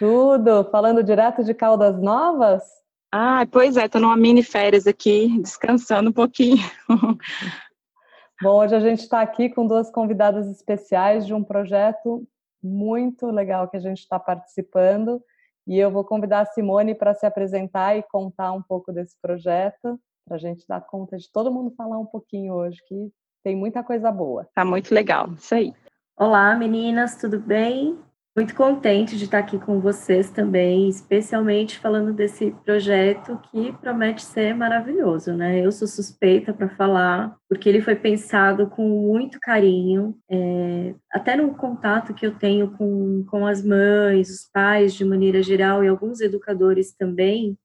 Tudo? Falando direto de Caldas Novas? Ah, pois é, tô numa mini férias aqui, descansando um pouquinho. Bom, hoje a gente está aqui com duas convidadas especiais de um projeto muito legal que a gente está participando. E eu vou convidar a Simone para se apresentar e contar um pouco desse projeto, para a gente dar conta de todo mundo falar um pouquinho hoje, que tem muita coisa boa. Tá muito legal, isso aí. Olá, meninas, tudo bem? Muito contente de estar aqui com vocês também, especialmente falando desse projeto que promete ser maravilhoso, né? Eu sou suspeita para falar, porque ele foi pensado com muito carinho, é, até no contato que eu tenho com, com as mães, os pais de maneira geral e alguns educadores também.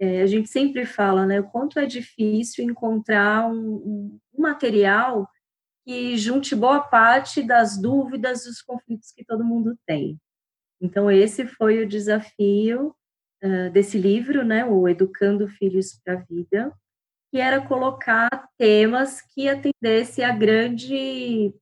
É, a gente sempre fala, né, o quanto é difícil encontrar um, um material que junte boa parte das dúvidas, dos conflitos que todo mundo tem. Então, esse foi o desafio uh, desse livro, né, o Educando Filhos para a Vida, que era colocar temas que atendesse a grande,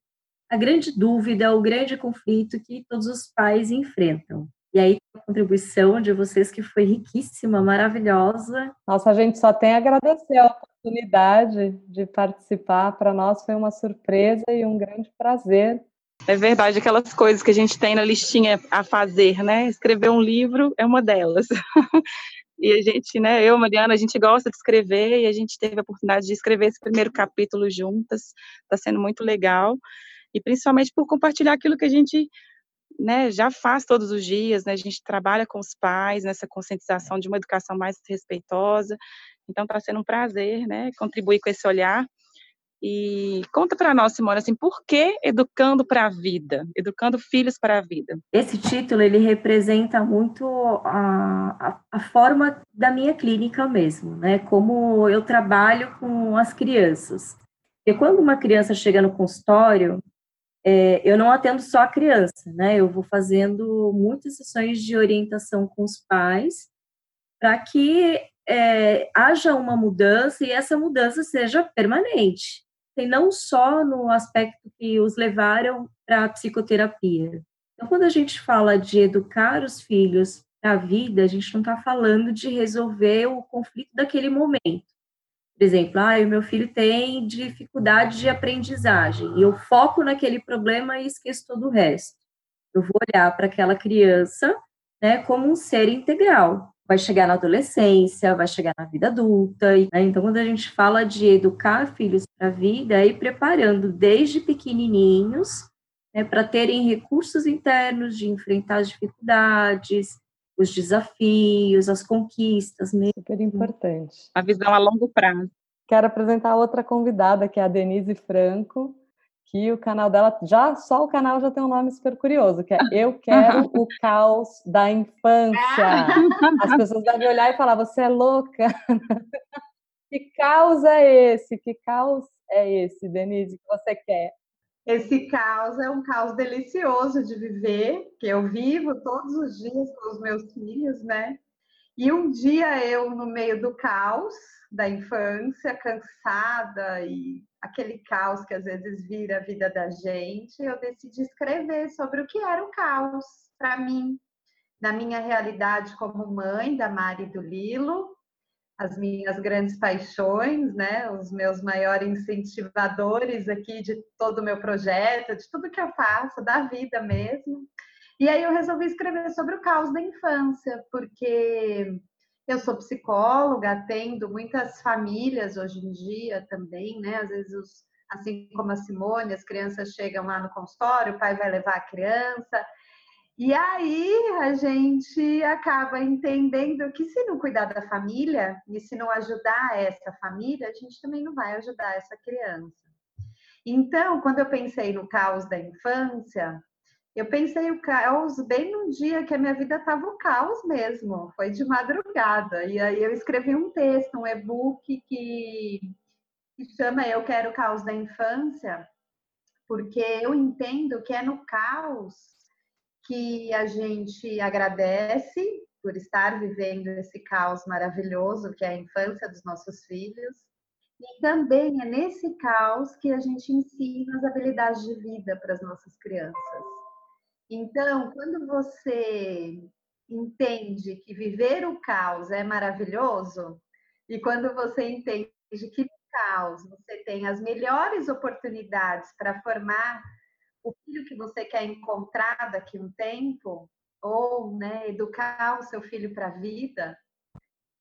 a grande dúvida, o grande conflito que todos os pais enfrentam. E aí, a contribuição de vocês que foi riquíssima, maravilhosa. Nossa, a gente só tem a agradecer a oportunidade de participar. Para nós foi uma surpresa e um grande prazer. É verdade, aquelas coisas que a gente tem na listinha a fazer, né? Escrever um livro é uma delas. e a gente, né, eu, Mariana, a gente gosta de escrever e a gente teve a oportunidade de escrever esse primeiro capítulo juntas. Está sendo muito legal. E principalmente por compartilhar aquilo que a gente né, já faz todos os dias, né, a gente trabalha com os pais nessa conscientização de uma educação mais respeitosa, então está sendo um prazer, né, contribuir com esse olhar. E conta para nós, Simone, assim, por que educando para a vida, educando filhos para a vida? Esse título ele representa muito a, a, a forma da minha clínica mesmo, né? Como eu trabalho com as crianças. E quando uma criança chega no consultório, é, eu não atendo só a criança, né? Eu vou fazendo muitas sessões de orientação com os pais para que é, haja uma mudança e essa mudança seja permanente. E não só no aspecto que os levaram para a psicoterapia. Então, quando a gente fala de educar os filhos para a vida, a gente não está falando de resolver o conflito daquele momento. Por exemplo, ah, o meu filho tem dificuldade de aprendizagem e eu foco naquele problema e esqueço todo o resto. Eu vou olhar para aquela criança né, como um ser integral vai chegar na adolescência, vai chegar na vida adulta. Né? Então, quando a gente fala de educar filhos para a vida, é ir preparando desde pequenininhos né, para terem recursos internos de enfrentar as dificuldades, os desafios, as conquistas mesmo. Super importante. A visão a longo prazo. Quero apresentar outra convidada, que é a Denise Franco, que o canal dela, já só o canal já tem um nome super curioso, que é Eu Quero o Caos da Infância. As pessoas devem olhar e falar, você é louca? que caos é esse? Que caos é esse, Denise, que você quer? Esse caos é um caos delicioso de viver, que eu vivo todos os dias com os meus filhos, né? E um dia eu, no meio do caos da infância, cansada e aquele caos que às vezes vira a vida da gente, eu decidi escrever sobre o que era o caos para mim, na minha realidade como mãe da Mari e do Lilo, as minhas grandes paixões, né, os meus maiores incentivadores aqui de todo o meu projeto, de tudo que eu faço, da vida mesmo. E aí eu resolvi escrever sobre o caos da infância, porque eu sou psicóloga, atendo muitas famílias hoje em dia também, né? Às vezes, os, assim como a Simone, as crianças chegam lá no consultório, o pai vai levar a criança. E aí a gente acaba entendendo que se não cuidar da família e se não ajudar essa família, a gente também não vai ajudar essa criança. Então, quando eu pensei no caos da infância, Eu pensei o caos bem num dia que a minha vida estava o caos mesmo, foi de madrugada. E aí eu escrevi um texto, um e-book que, que chama Eu Quero o Caos da Infância, porque eu entendo que é no caos que a gente agradece por estar vivendo esse caos maravilhoso que é a infância dos nossos filhos. E também é nesse caos que a gente ensina as habilidades de vida para as nossas crianças. Então, quando você entende que viver o caos é maravilhoso, e quando você entende que no caos você tem as melhores oportunidades para formar o filho que você quer encontrar daqui a um tempo, ou né, educar o seu filho para a vida,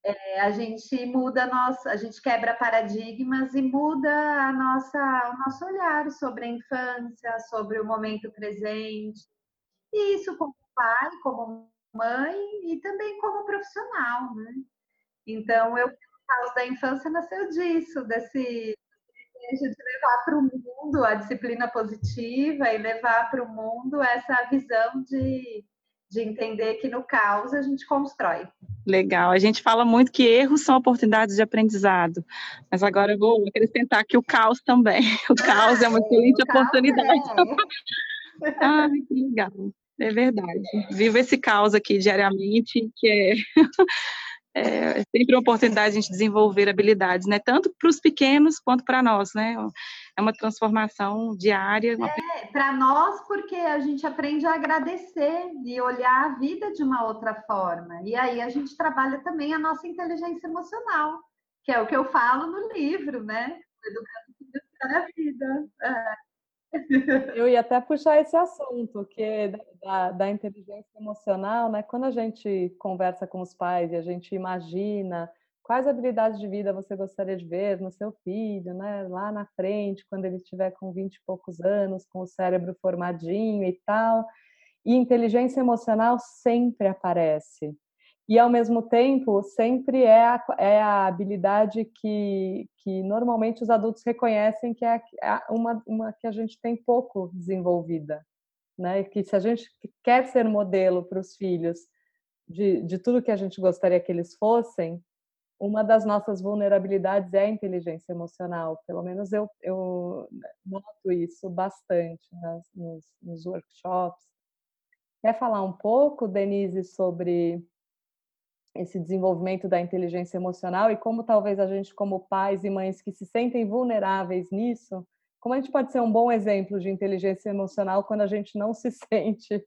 é, a gente muda a nossa, a gente quebra paradigmas e muda a nossa, o nosso olhar sobre a infância, sobre o momento presente. E isso como pai, como mãe e também como profissional, né? Então, eu, o caos da infância nasceu disso, desse desejo de levar para o mundo a disciplina positiva e levar para o mundo essa visão de de entender que no caos a gente constrói. Legal. A gente fala muito que erros são oportunidades de aprendizado, mas agora eu vou acrescentar que o caos também. O caos ah, é uma excelente oportunidade. É. ah, que legal. É verdade. Vivo esse caos aqui diariamente, que é é, sempre uma oportunidade de a gente desenvolver habilidades, né? Tanto para os pequenos quanto para nós, né? É uma transformação diária. Uma... É, para nós, porque a gente aprende a agradecer e olhar a vida de uma outra forma. E aí a gente trabalha também a nossa inteligência emocional, que é o que eu falo no livro, né? Educando para a vida. É. Eu ia até puxar esse assunto, que é da, da, inteligência emocional, né? Quando a gente conversa com os pais e a gente imagina quais habilidades de vida você gostaria de ver no seu filho, né? Lá na frente, quando ele estiver com 20 e poucos anos, com o cérebro formadinho e tal. E inteligência emocional sempre aparece e ao mesmo tempo sempre é a, é a habilidade que, que normalmente os adultos reconhecem que é uma, uma que a gente tem pouco desenvolvida, né? Que se a gente quer ser modelo para os filhos de, de tudo que a gente gostaria que eles fossem, uma das nossas vulnerabilidades é a inteligência emocional. Pelo menos eu, eu noto isso bastante nas, nos, nos workshops. Quer falar um pouco, Denise, sobre esse desenvolvimento da inteligência emocional e como talvez a gente, como pais e mães que se sentem vulneráveis nisso, como a gente pode ser um bom exemplo de inteligência emocional quando a gente não se sente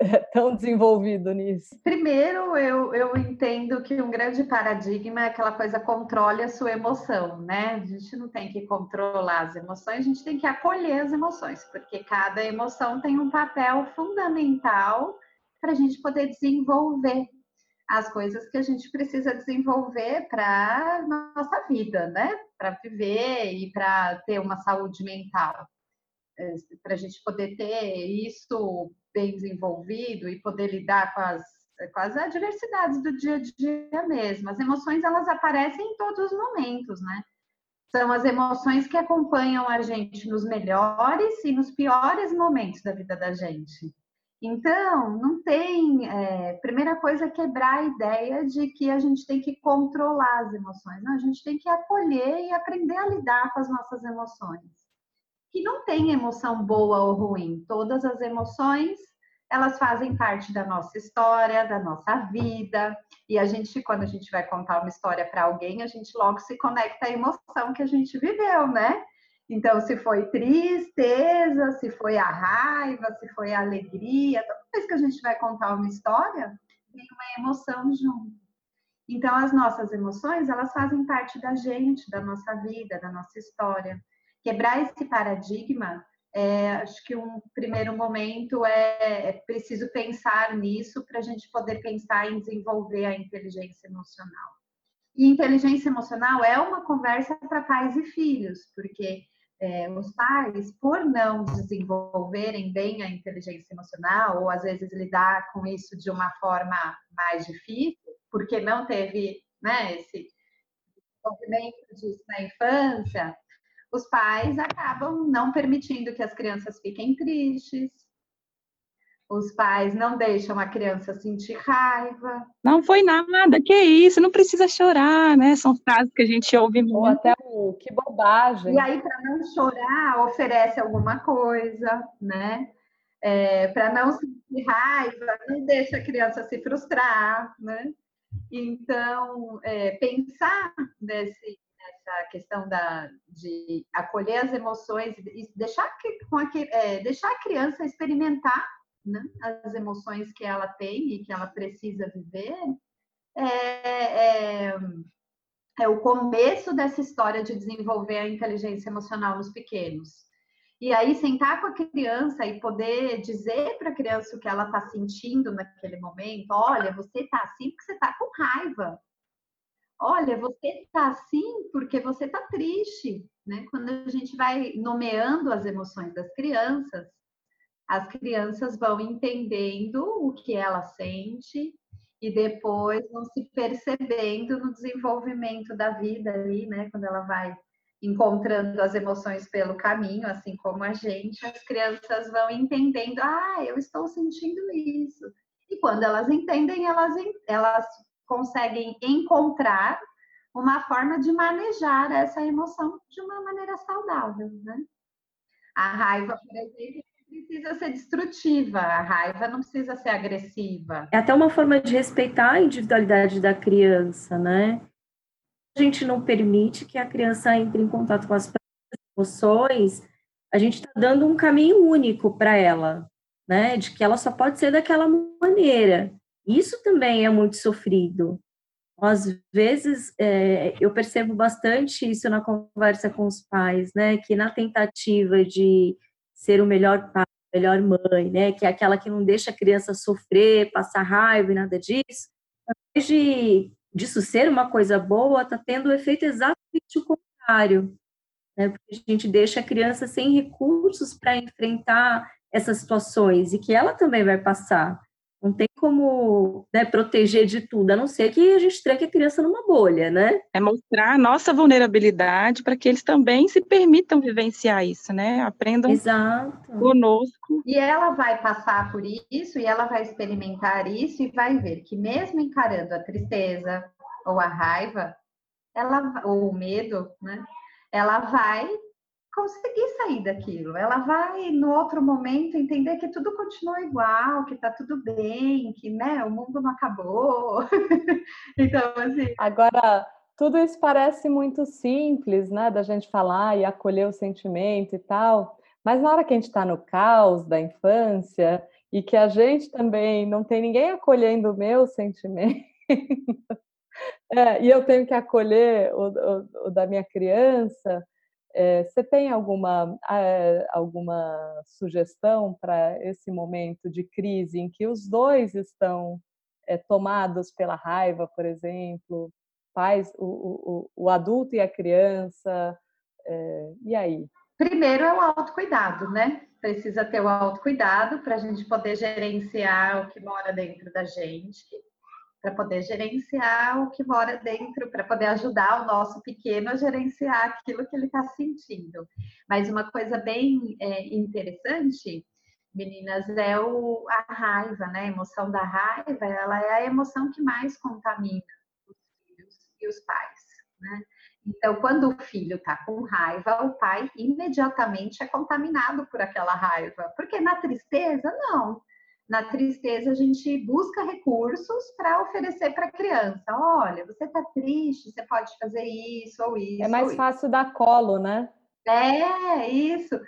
eh, tão desenvolvido nisso? Primeiro, eu, eu entendo que um grande paradigma é aquela coisa controle a sua emoção, né? A gente não tem que controlar as emoções, a gente tem que acolher as emoções, porque cada emoção tem um papel fundamental para a gente poder desenvolver as coisas que a gente precisa desenvolver para nossa vida, né? Para viver e para ter uma saúde mental. É, para a gente poder ter isso bem desenvolvido e poder lidar com as, com as adversidades do dia a dia mesmo. As emoções, elas aparecem em todos os momentos, né? São as emoções que acompanham a gente nos melhores e nos piores momentos da vida da gente. Então, não tem. É, primeira coisa é quebrar a ideia de que a gente tem que controlar as emoções. Não, a gente tem que acolher e aprender a lidar com as nossas emoções. Que não tem emoção boa ou ruim. Todas as emoções elas fazem parte da nossa história, da nossa vida. E a gente, quando a gente vai contar uma história para alguém, a gente logo se conecta à emoção que a gente viveu, né? Então, se foi tristeza, se foi a raiva, se foi a alegria, toda vez que a gente vai contar uma história, tem uma emoção junto. Então, as nossas emoções, elas fazem parte da gente, da nossa vida, da nossa história. Quebrar esse paradigma, é, acho que um primeiro momento é, é preciso pensar nisso para a gente poder pensar em desenvolver a inteligência emocional. E inteligência emocional é uma conversa para pais e filhos, porque é, os pais, por não desenvolverem bem a inteligência emocional, ou às vezes lidar com isso de uma forma mais difícil, porque não teve né, esse desenvolvimento disso na infância, os pais acabam não permitindo que as crianças fiquem tristes, os pais não deixam a criança sentir raiva. Não foi nada, que isso, não precisa chorar, né? São frases que a gente ouve muito. Ou até o que bobagem. E aí, para não chorar, oferece alguma coisa, né? É, para não sentir raiva, não deixa a criança se frustrar, né? Então, é, pensar nesse, nessa questão da, de acolher as emoções e deixar, que, com a, é, deixar a criança experimentar né, as emoções que ela tem e que ela precisa viver, é, é, é o começo dessa história de desenvolver a inteligência emocional nos pequenos. E aí, sentar com a criança e poder dizer para a criança o que ela está sentindo naquele momento: olha, você está assim porque você está com raiva. Olha, você está assim porque você está triste. Né? Quando a gente vai nomeando as emoções das crianças, as crianças vão entendendo o que ela sente e depois vão se percebendo no desenvolvimento da vida ali, né? Quando ela vai encontrando as emoções pelo caminho, assim como a gente, as crianças vão entendendo, ah, eu estou sentindo isso. E quando elas entendem, elas, elas conseguem encontrar uma forma de manejar essa emoção de uma maneira saudável, né? A raiva, por exemplo, precisa ser destrutiva, a raiva não precisa ser agressiva. É até uma forma de respeitar a individualidade da criança, né? A gente não permite que a criança entre em contato com as emoções, a gente está dando um caminho único para ela, né? De que ela só pode ser daquela maneira. Isso também é muito sofrido. Às vezes, é, eu percebo bastante isso na conversa com os pais, né? Que na tentativa de ser o melhor pai, melhor mãe, né? Que é aquela que não deixa a criança sofrer, passar raiva e nada disso. Ao de disso ser uma coisa boa, está tendo o efeito exatamente o contrário. Né? Porque a gente deixa a criança sem recursos para enfrentar essas situações e que ela também vai passar. Não tem como né, proteger de tudo, a não ser que a gente tranque a criança numa bolha, né? É mostrar a nossa vulnerabilidade para que eles também se permitam vivenciar isso, né? Aprendam Exato. conosco. E ela vai passar por isso, e ela vai experimentar isso, e vai ver que mesmo encarando a tristeza ou a raiva, ela, ou o medo, né? Ela vai conseguir sair daquilo. Ela vai, no outro momento, entender que tudo continua igual, que tá tudo bem, que né, o mundo não acabou. então, assim. Agora, tudo isso parece muito simples, né, da gente falar e acolher o sentimento e tal, mas na hora que a gente está no caos da infância e que a gente também não tem ninguém acolhendo o meu sentimento. é, e eu tenho que acolher o, o, o da minha criança, é, você tem alguma, é, alguma sugestão para esse momento de crise em que os dois estão é, tomados pela raiva, por exemplo, pais, o, o, o adulto e a criança, e aí? Primeiro é o autocuidado, né? Precisa ter o autocuidado para a gente poder gerenciar o que mora dentro da gente para poder gerenciar o que mora dentro, para poder ajudar o nosso pequeno a gerenciar aquilo que ele está sentindo. Mas uma coisa bem é, interessante, meninas, é o, a raiva, né? A emoção da raiva, ela é a emoção que mais contamina os filhos e os pais, né? Então, quando o filho está com raiva, o pai imediatamente é contaminado por aquela raiva. Porque na tristeza, não na tristeza a gente busca recursos para oferecer para a criança. Olha, você está triste, você pode fazer isso ou isso. É mais isso. fácil dar colo, né? É, isso.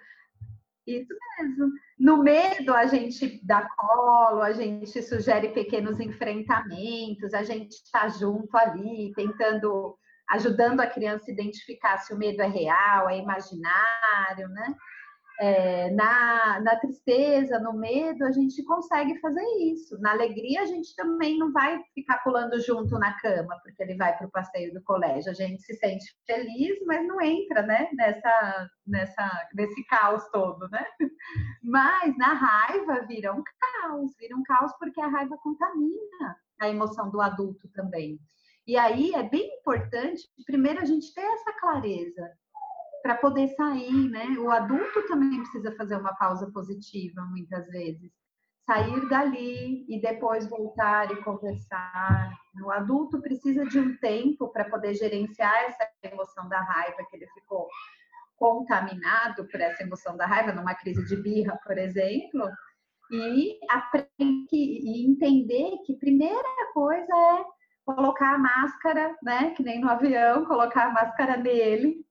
Isso mesmo. No medo, a gente dá colo, a gente sugere pequenos enfrentamentos, a gente está junto ali, tentando, ajudando a criança a identificar se o medo é real, é imaginário, né? É, na, na tristeza, no medo, a gente consegue fazer isso. Na alegria, a gente também não vai ficar pulando junto na cama, porque ele vai para o passeio do colégio. A gente se sente feliz, mas não entra, né, nessa, nessa, nesse caos todo, né? Mas na raiva vira um caos, vira um caos porque a raiva contamina a emoção do adulto também. E aí é bem importante, primeiro, a gente ter essa clareza para poder sair, né? O adulto também precisa fazer uma pausa positiva, muitas vezes. sair dali e depois voltar e conversar. O adulto precisa de um tempo para poder gerenciar essa emoção da raiva que ele ficou contaminado por essa emoção da raiva, numa crise de birra, por exemplo, e aprender entender que primeira coisa é colocar a máscara, né, que nem no avião, colocar a máscara nele,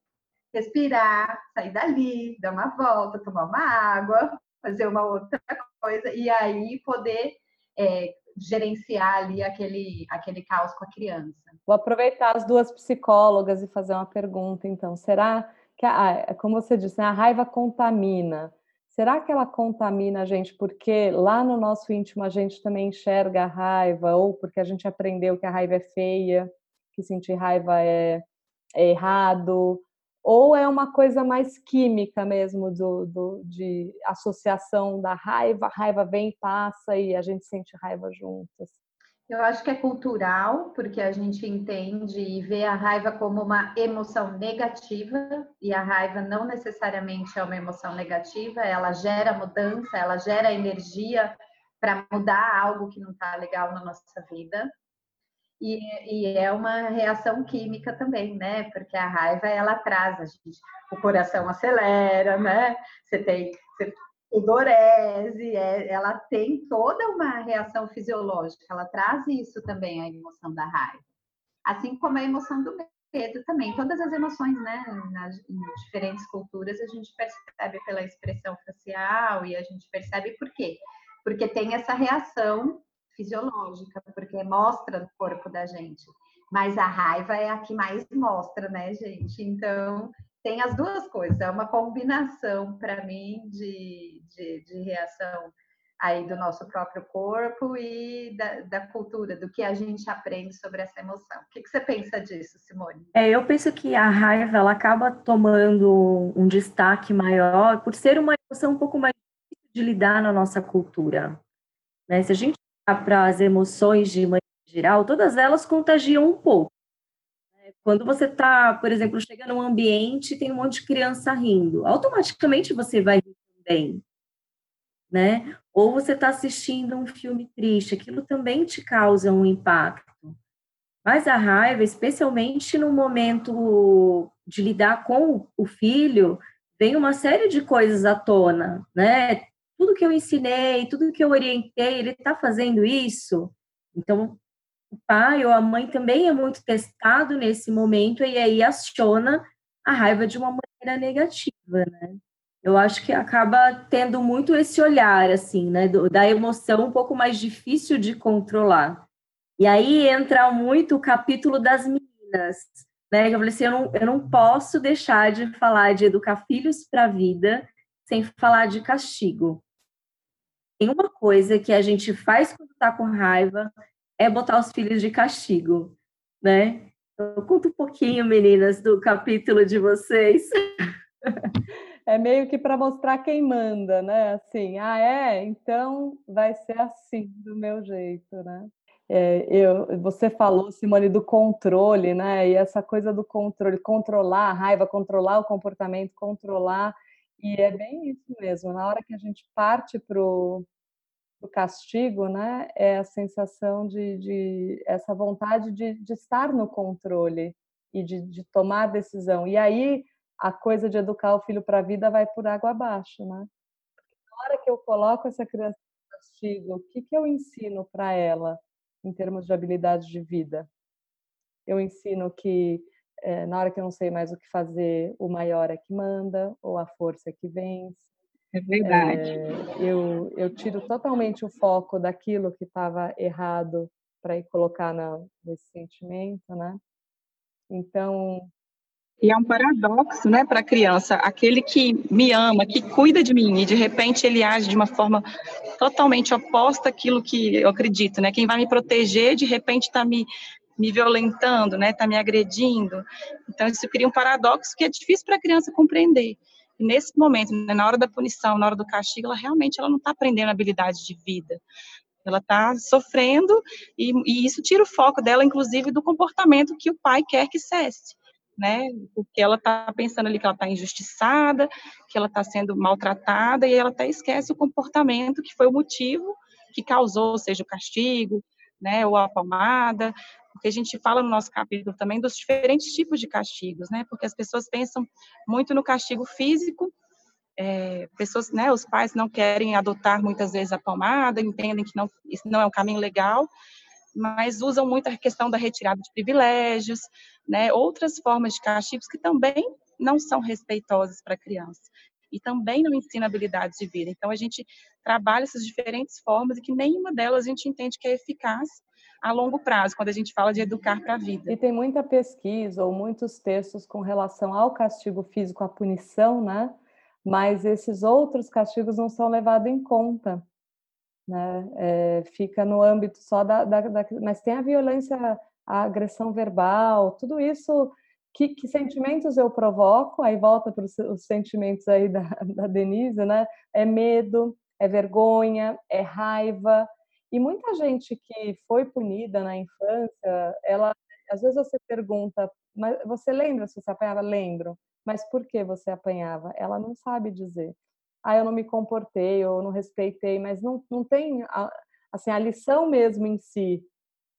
respirar, sair dali, dar uma volta, tomar uma água, fazer uma outra coisa e aí poder é, gerenciar ali aquele, aquele caos com a criança. Vou aproveitar as duas psicólogas e fazer uma pergunta, então. Será que, a, como você disse, né, a raiva contamina? Será que ela contamina a gente porque lá no nosso íntimo a gente também enxerga a raiva, ou porque a gente aprendeu que a raiva é feia, que sentir raiva é, é errado, ou é uma coisa mais química mesmo do, do, de associação da raiva, a raiva vem passa e a gente sente raiva juntas? Eu acho que é cultural, porque a gente entende e vê a raiva como uma emoção negativa, e a raiva não necessariamente é uma emoção negativa, ela gera mudança, ela gera energia para mudar algo que não está legal na nossa vida. E, e, é uma reação química também, né? Porque a raiva ela traz a gente, o coração acelera, né? Você tem você, sudorese, é, ela tem toda uma reação fisiológica, ela traz isso também, a emoção da raiva. Assim como a emoção do medo também. Todas as emoções, né? Nas, em diferentes culturas, a gente percebe pela expressão facial e a gente percebe por quê? Porque tem essa reação fisiológica, porque mostra no corpo da gente. Mas a raiva é a que mais mostra, né, gente? Então, tem as duas coisas. É uma combinação, para mim, de, de, de, reação aí do nosso próprio corpo e da, da, cultura, do que a gente aprende sobre essa emoção. O que, que você pensa disso, Simone? É, eu penso que a raiva ela acaba tomando um destaque maior por ser uma emoção um pouco mais difícil de lidar na nossa cultura. Né? Se a gente para as emoções de maneira geral, todas elas contagiam um pouco. Né? Quando você está, por exemplo, chega num ambiente tem um monte de criança rindo, automaticamente você vai rir também, né? Ou você está assistindo um filme triste, aquilo também te causa um impacto. Mas a raiva, especialmente no momento de lidar com o filho, vem uma série de coisas à tona, né? Tudo que eu ensinei, tudo que eu orientei, ele está fazendo isso. Então, o pai ou a mãe também é muito testado nesse momento e aí aciona a raiva de uma maneira negativa, né? Eu acho que acaba tendo muito esse olhar, assim, né, da emoção um pouco mais difícil de controlar. E aí entra muito o capítulo das meninas, né? Eu falei assim, eu não, eu não posso deixar de falar de educar filhos para a vida sem falar de castigo. Tem uma coisa que a gente faz quando está com raiva é botar os filhos de castigo, né? Então, conta um pouquinho, meninas, do capítulo de vocês. É meio que para mostrar quem manda, né? Assim, ah, é? Então vai ser assim, do meu jeito, né? É, eu, você falou, Simone, do controle, né? E essa coisa do controle, controlar a raiva, controlar o comportamento, controlar e é bem isso mesmo. Na hora que a gente parte para o castigo, né, é a sensação de, de essa vontade de, de, estar no controle e de, de tomar decisão. E aí a coisa de educar o filho para a vida vai por água abaixo, né? na hora que eu coloco essa criança no castigo, o que, que eu ensino para ela em termos de habilidade de vida? Eu ensino que é, na hora que eu não sei mais o que fazer, o maior é que manda, ou a força é que vence. É verdade. É, eu, eu tiro totalmente o foco daquilo que estava errado para ir colocar na, nesse sentimento, né? Então. E é um paradoxo, né, para a criança. Aquele que me ama, que cuida de mim, e de repente ele age de uma forma totalmente oposta àquilo que eu acredito, né? Quem vai me proteger, de repente está me me violentando, né, está me agredindo. Então isso cria um paradoxo que é difícil para a criança compreender. Nesse momento, né, na hora da punição, na hora do castigo, ela realmente ela não está aprendendo habilidade de vida. Ela está sofrendo e, e, isso tira o foco dela, inclusive, do comportamento que o pai quer que cesse. Né? Porque ela está pensando ali que ela está injustiçada, que ela está sendo maltratada, e ela até esquece o comportamento que foi o motivo que causou, seja o castigo, né, ou a palmada, porque a gente fala no nosso capítulo também dos diferentes tipos de castigos, né, porque as pessoas pensam muito no castigo físico, é, pessoas, né, os pais não querem adotar muitas vezes a palmada, entendem que não, isso não é um caminho legal, mas usam muito a questão da retirada de privilégios, né, outras formas de castigos que também não são respeitosas para a criança e também não ensina habilidades de vida. Então a gente trabalha essas diferentes formas e que nenhuma delas a gente entende que é eficaz a longo prazo, quando a gente fala de educar para a vida. E tem muita pesquisa ou muitos textos com relação ao castigo físico, à punição, né? Mas esses outros castigos não são levados em conta, né? É, fica no âmbito só da, da, da, Mas tem a violência, a agressão verbal, tudo isso que, que, sentimentos eu provoco? Aí volta para os sentimentos aí da, da Denise, né? É medo, é vergonha, é raiva. E muita gente que foi punida na infância, ela, às vezes você pergunta, mas você lembra se você apanhava? Lembro. Mas por que você apanhava? Ela não sabe dizer. Ah, eu não me comportei, ou não respeitei, mas não, não tem, assim, a lição mesmo em si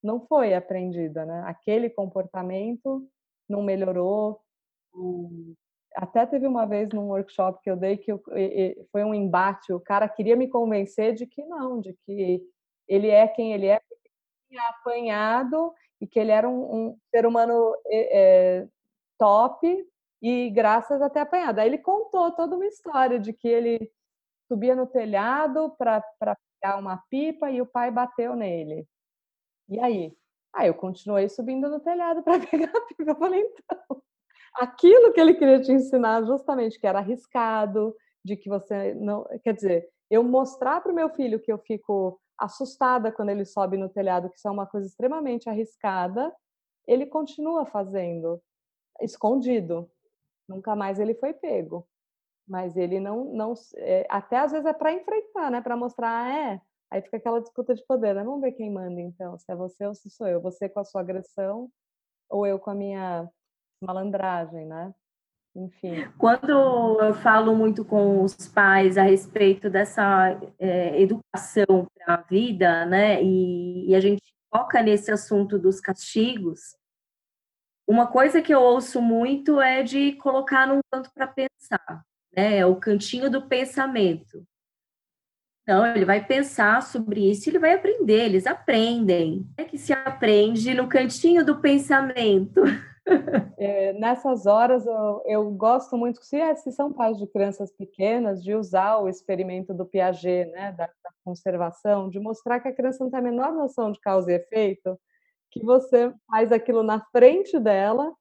não foi aprendida, né? Aquele comportamento não melhorou. Até teve uma vez num workshop que eu dei que foi um embate. O cara queria me convencer de que não, de que ele é quem ele é, porque ele tinha apanhado e que ele era um, um ser humano é, top e graças a ter apanhado. Aí ele contou toda uma história de que ele subia no telhado para pegar uma pipa e o pai bateu nele. E aí? Aí eu continuei subindo no telhado para pegar a pipa. Eu falei, então, aquilo que ele queria te ensinar justamente que era arriscado, de que você não, quer dizer, eu mostrar para o meu filho que eu fico assustada quando ele sobe no telhado, que isso é uma coisa extremamente arriscada, ele continua fazendo escondido. Nunca mais ele foi pego. Mas ele não, não é, até às vezes é para enfrentar, né? Para mostrar, ah, é, Aí fica aquela disputa de poder, né? Vamos ver quem manda então, se é você ou se sou eu. Você com a sua agressão ou eu com a minha malandragem, né? Enfim. Quando eu falo muito com os pais a respeito dessa é, educação para a vida, né? E, e a gente foca nesse assunto dos castigos, uma coisa que eu ouço muito é de colocar num canto para pensar, né? É o cantinho do pensamento. Não, ele vai pensar sobre isso, ele vai aprender, eles aprendem. É que se aprende no cantinho do pensamento. É, nessas horas eu, eu, gosto muito, se, é, se são pais de crianças pequenas, de usar o experimento do Piaget, né, da, da conservação, de mostrar que a criança não tem a menor noção de causa e efeito, que você faz aquilo na frente dela,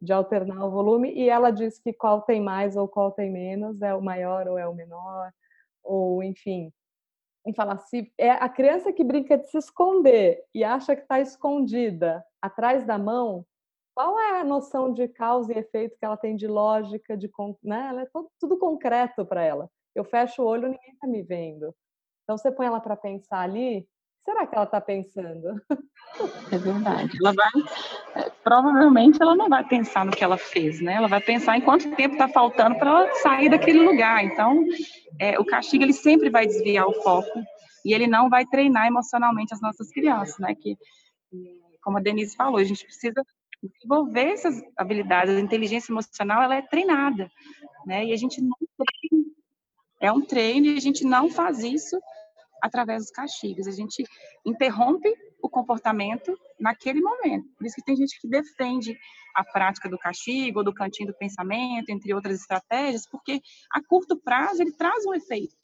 de alternar o volume, e ela diz que qual tem mais ou qual tem menos, é o maior ou é o menor, ou enfim, em falar se é a criança que brinca de se esconder e acha que está escondida atrás da mão, qual é a noção de causa e efeito que ela tem de lógica, de né? Ela é tudo, tudo concreto para ela. Eu fecho o olho, ninguém está me vendo. Então você põe ela para pensar ali, será que ela está pensando? É verdade. Ela vai, é, provavelmente ela não vai pensar no que ela fez, né? Ela vai pensar em quanto tempo está faltando para ela sair daquele lugar. Então, é, o castigo ele sempre vai desviar o foco e ele não vai treinar emocionalmente as nossas crianças, né? Que, como a Denise falou, a gente precisa desenvolver essas habilidades. A inteligência emocional ela é treinada, né? E a gente não treina. É um treino e a gente não faz isso através dos castigos. A gente interrompe o comportamento naquele momento. Por isso que tem gente que defende a prática do castigo, ou do cantinho do pensamento, entre outras estratégias, porque a curto prazo ele traz um efeito,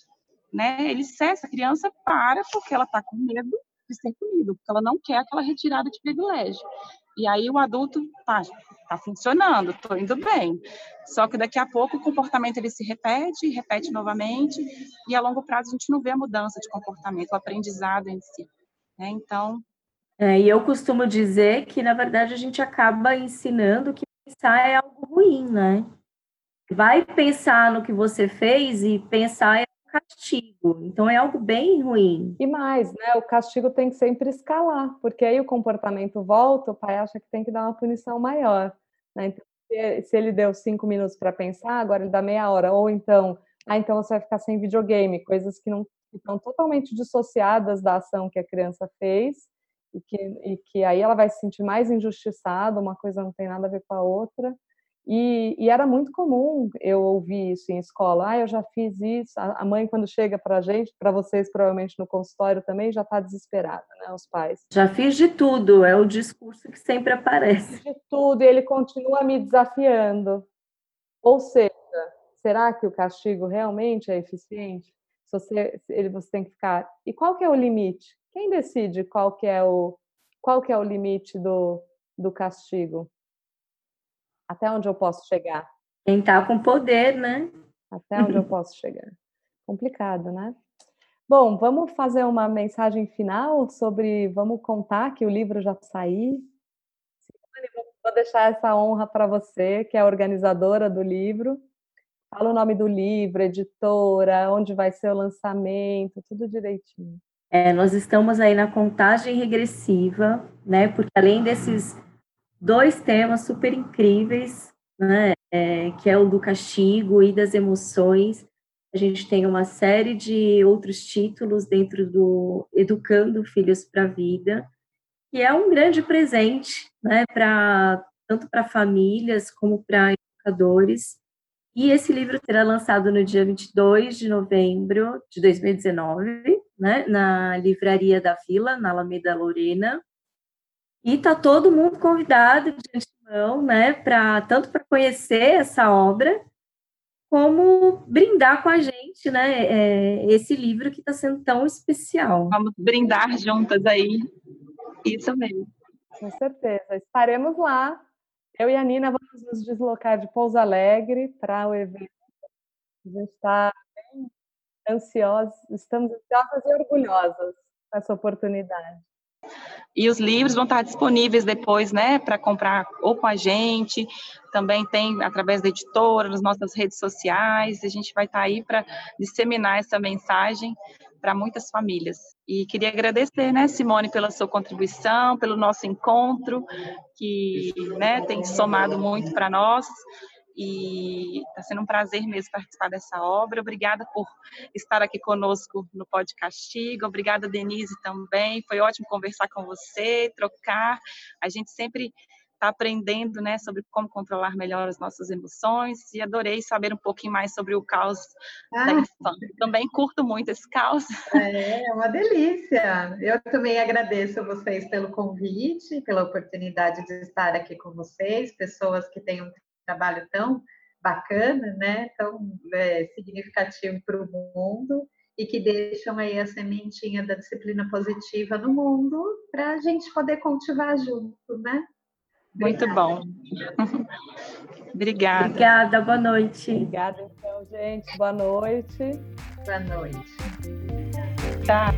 né? Ele cessa, a criança para porque ela está com medo de ser punido, porque ela não quer aquela retirada de privilégio. E aí o adulto tá, tá funcionando, tô indo bem. Só que daqui a pouco o comportamento ele se repete, repete novamente, e a longo prazo a gente não vê a mudança de comportamento, o aprendizado em si. Né? Então. É, e eu costumo dizer que, na verdade, a gente acaba ensinando que pensar é algo ruim, né? Vai pensar no que você fez e pensar é castigo. Então é algo bem ruim. E mais, né? O castigo tem que sempre escalar, porque aí o comportamento volta, o pai acha que tem que dar uma punição maior. Né? Então, se ele deu cinco minutos para pensar, agora ele dá meia hora. Ou então, ah, então você vai ficar sem videogame, coisas que não que estão totalmente dissociadas da ação que a criança fez e que, e que aí ela vai se sentir mais injustiçada, uma coisa não tem nada a ver com a outra. E, e, era muito comum eu ouvir isso em escola. Ah, eu já fiz isso. A mãe, quando chega para a gente, para vocês provavelmente no consultório também, já está desesperada, né? Os pais. Já fiz de tudo, é o discurso que sempre aparece. De tudo, e ele continua me desafiando. Ou seja, será que o castigo realmente é eficiente? Se você, ele, você tem que ficar. E qual que é o limite? Quem decide qual que é o, qual que é o limite do, do castigo? Até onde eu posso chegar? Quem está com poder, né? Até onde eu posso chegar? Complicado, né? Bom, vamos fazer uma mensagem final sobre. Vamos contar que o livro já saiu. Vou deixar essa honra para você, que é a organizadora do livro. Fala o nome do livro, editora, onde vai ser o lançamento, tudo direitinho. É, nós estamos aí na contagem regressiva, né? Porque além desses dois temas super incríveis, né? É, que é o do castigo e das emoções, a gente tem uma série de outros títulos dentro do Educando Filhos para a Vida, que é um grande presente, né? Para tanto para famílias como para educadores. E esse livro será lançado no dia 22 de novembro de 2019, né, na Livraria da Vila, na Alameda Lorena. E está todo mundo convidado de antemão, né, pra, tanto para conhecer essa obra, como brindar com a gente, né, é, esse livro que está sendo tão especial. Vamos brindar juntas aí, isso mesmo. Com certeza, estaremos lá. Eu e a Nina vamos nos deslocar de Pouso Alegre para o evento. A gente está bem ansiosos, estamos ansiosas e orgulhosas com essa oportunidade. E os livros vão estar disponíveis depois, né, para comprar ou com a gente, também tem através da editora, nas nossas redes sociais, a gente vai estar aí para disseminar essa mensagem para muitas famílias. E queria agradecer, né, Simone, pela sua contribuição, pelo nosso encontro, que né, tem somado muito para nós e está sendo um prazer mesmo participar dessa obra. Obrigada por estar aqui conosco no Podcastigo. Obrigada, Denise, também. Foi ótimo conversar com você, trocar. A gente sempre está aprendendo né, sobre como controlar melhor as nossas emoções e adorei saber um pouquinho mais sobre o caos ah. da infância. Também curto muito esse caos. É, é uma delícia. Eu também agradeço a vocês pelo convite, pela oportunidade de estar aqui com vocês, pessoas que têm um trabalho tão bacana, né, tão é, significativo para o mundo e que deixam aí a sementinha da disciplina positiva no mundo para a gente poder cultivar junto, né? Muito bom. Obrigada. Obrigada, boa noite. Obrigada, então, gente. Boa noite. Boa noite. Tá.